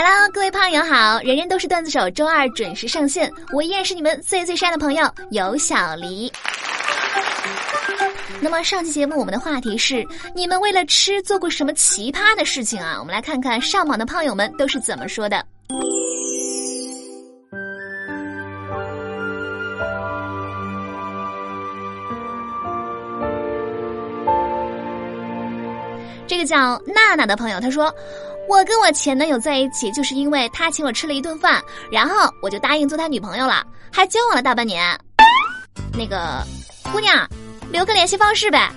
Hello，各位胖友好，人人都是段子手，周二准时上线，我依然是你们最最帅的朋友有小黎。那么上期节目我们的话题是你们为了吃做过什么奇葩的事情啊？我们来看看上榜的胖友们都是怎么说的。这个叫娜娜的朋友他说。我跟我前男友在一起，就是因为他请我吃了一顿饭，然后我就答应做他女朋友了，还交往了大半年。那个姑娘，留个联系方式呗。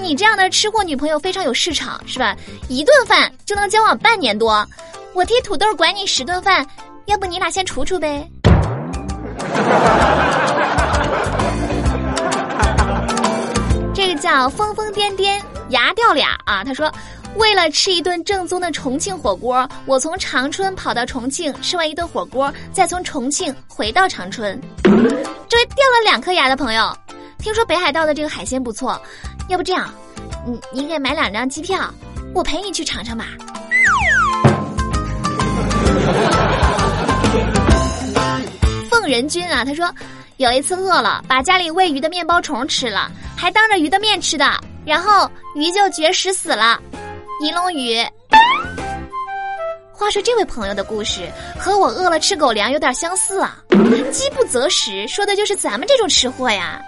你这样的吃货女朋友非常有市场，是吧？一顿饭就能交往半年多，我替土豆管你十顿饭，要不你俩先处处呗。这个叫疯疯癫癫牙掉俩啊，他说。为了吃一顿正宗的重庆火锅，我从长春跑到重庆吃完一顿火锅，再从重庆回到长春。这位掉了两颗牙的朋友，听说北海道的这个海鲜不错，要不这样，你你给买两张机票，我陪你去尝尝吧。凤人君啊，他说有一次饿了，把家里喂鱼的面包虫吃了，还当着鱼的面吃的，然后鱼就绝食死了。银龙鱼。话说这位朋友的故事和我饿了吃狗粮有点相似啊，饥不择食，说的就是咱们这种吃货呀。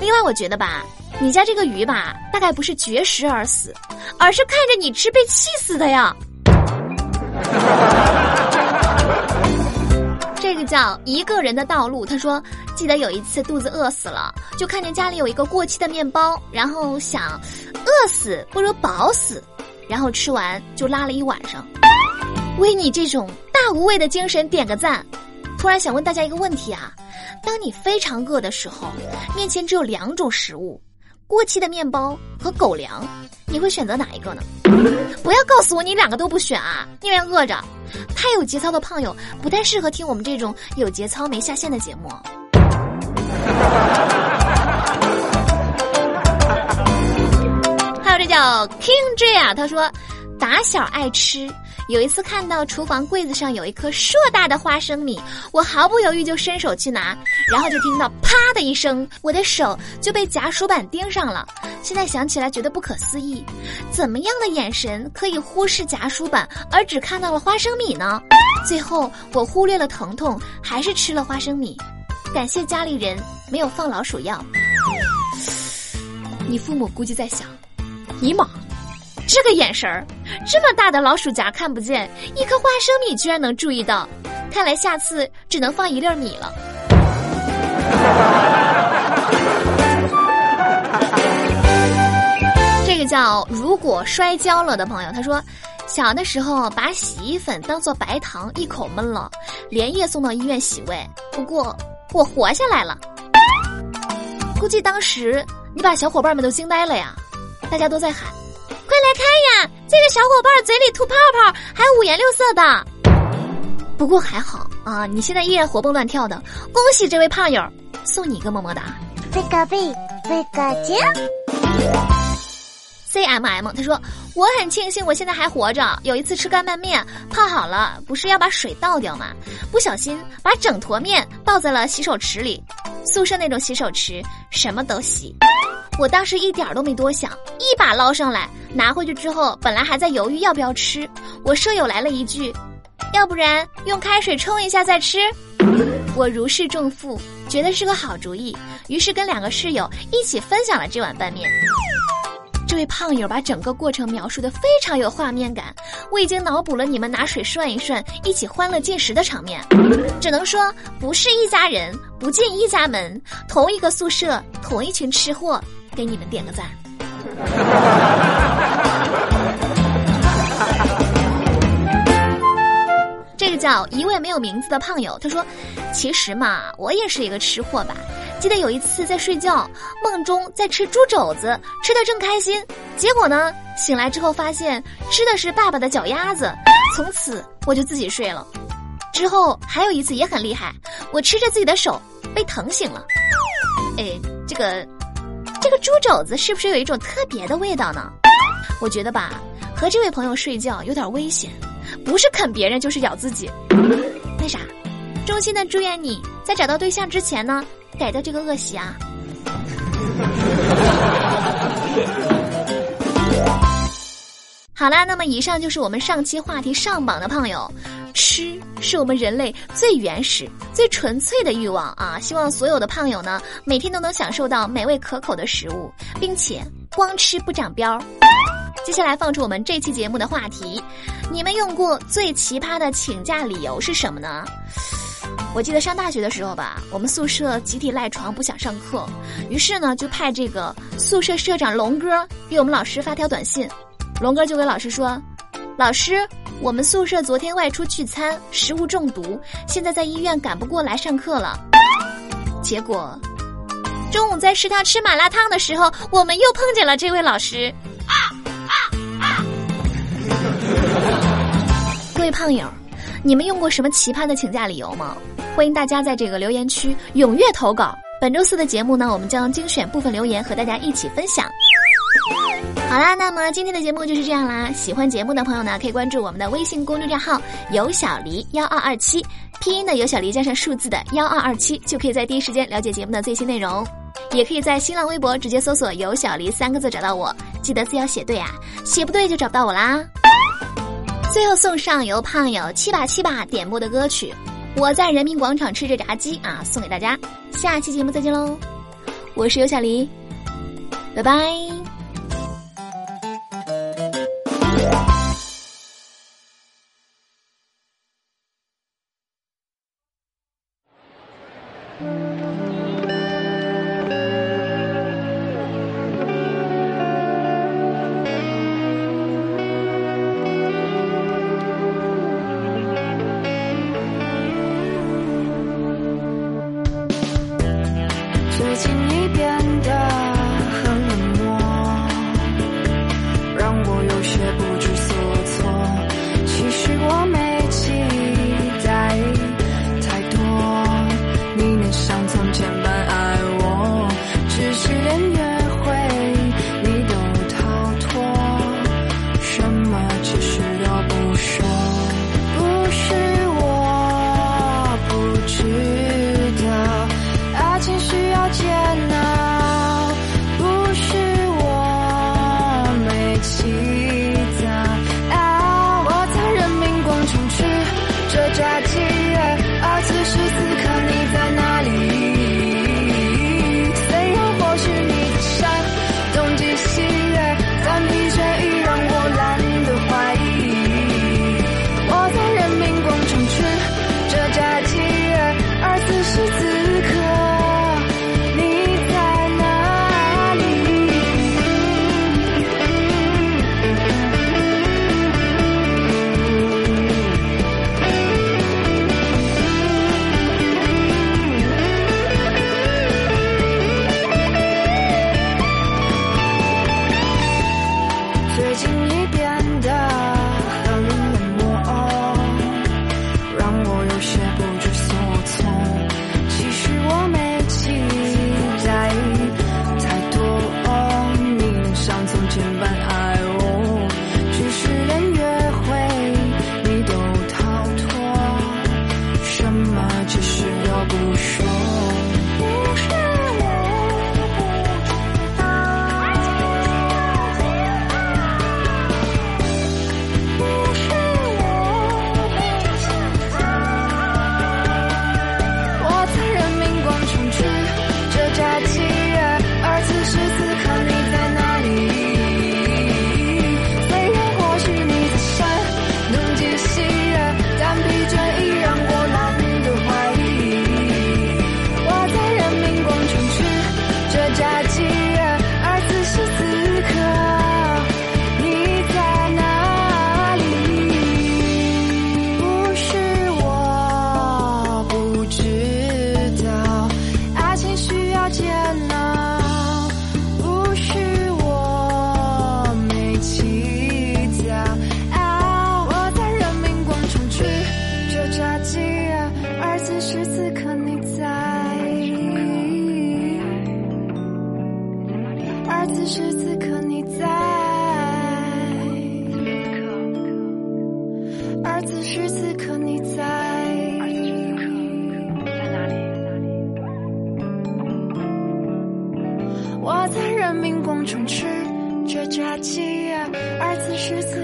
另外，我觉得吧，你家这个鱼吧，大概不是绝食而死，而是看着你吃被气死的呀。这个叫一个人的道路。他说，记得有一次肚子饿死了，就看见家里有一个过期的面包，然后想，饿死不如饱死。然后吃完就拉了一晚上，为你这种大无畏的精神点个赞。突然想问大家一个问题啊：当你非常饿的时候，面前只有两种食物，过期的面包和狗粮，你会选择哪一个呢？不要告诉我你两个都不选啊！宁愿饿着。太有节操的胖友不太适合听我们这种有节操没下线的节目。这叫 King J 啊，他说，打小爱吃，有一次看到厨房柜子上有一颗硕大的花生米，我毫不犹豫就伸手去拿，然后就听到啪的一声，我的手就被夹鼠板盯上了。现在想起来觉得不可思议，怎么样的眼神可以忽视夹鼠板，而只看到了花生米呢？最后我忽略了疼痛，还是吃了花生米。感谢家里人没有放老鼠药。你父母估计在想。尼玛，这个眼神儿，这么大的老鼠夹看不见，一颗花生米居然能注意到，看来下次只能放一粒米了。这个叫如果摔跤了的朋友，他说，小的时候把洗衣粉当做白糖一口闷了，连夜送到医院洗胃，不过我活下来了。估计当时你把小伙伴们都惊呆了呀。大家都在喊：“快来看呀！这个小伙伴嘴里吐泡泡，还五颜六色的。”不过还好啊，你现在依然活蹦乱跳的，恭喜这位胖友，送你一个么么哒。贝个贝，贝个姐。C M M，他说：“我很庆幸我现在还活着。有一次吃干拌面，泡好了，不是要把水倒掉吗？不小心把整坨面倒在了洗手池里。宿舍那种洗手池，什么都洗。”我当时一点都没多想，一把捞上来，拿回去之后，本来还在犹豫要不要吃，我舍友来了一句：“要不然用开水冲一下再吃。”我如释重负，觉得是个好主意，于是跟两个室友一起分享了这碗拌面。这位胖友把整个过程描述的非常有画面感，我已经脑补了你们拿水涮一涮，一起欢乐进食的场面。只能说不是一家人，不进一家门，同一个宿舍，同一群吃货。给你们点个赞。这个叫一位没有名字的胖友，他说：“其实嘛，我也是一个吃货吧。记得有一次在睡觉，梦中在吃猪肘子，吃的正开心，结果呢，醒来之后发现吃的是爸爸的脚丫子，从此我就自己睡了。之后还有一次也很厉害，我吃着自己的手被疼醒了。哎，这个。”这个猪肘子是不是有一种特别的味道呢？我觉得吧，和这位朋友睡觉有点危险，不是啃别人就是咬自己。那啥，衷心的祝愿你在找到对象之前呢，改掉这个恶习啊。好啦，那么以上就是我们上期话题上榜的胖友。吃是我们人类最原始、最纯粹的欲望啊！希望所有的胖友呢，每天都能享受到美味可口的食物，并且光吃不长膘。接下来放出我们这期节目的话题：你们用过最奇葩的请假理由是什么呢？我记得上大学的时候吧，我们宿舍集体赖床不想上课，于是呢就派这个宿舍社长龙哥给我们老师发条短信，龙哥就给老师说：“老师。”我们宿舍昨天外出聚餐，食物中毒，现在在医院赶不过来上课了。结果，中午在食堂吃麻辣烫的时候，我们又碰见了这位老师。啊啊啊各位胖友，你们用过什么奇葩的请假理由吗？欢迎大家在这个留言区踊跃投稿。本周四的节目呢，我们将精选部分留言和大家一起分享。好啦，那么今天的节目就是这样啦。喜欢节目的朋友呢，可以关注我们的微信公众账号“有小黎幺二二七”，拼音的有小黎加上数字的幺二二七，就可以在第一时间了解节目的最新内容。也可以在新浪微博直接搜索“有小黎”三个字找到我，记得字要写对啊，写不对就找不到我啦。最后送上由胖友七把七把点播的歌曲《我在人民广场吃着炸鸡》啊，送给大家。下期节目再见喽，我是有小黎，拜拜。最近你变得在此时此刻你在，而此时此刻你在，我在人民广场吃着炸鸡，而此时此刻。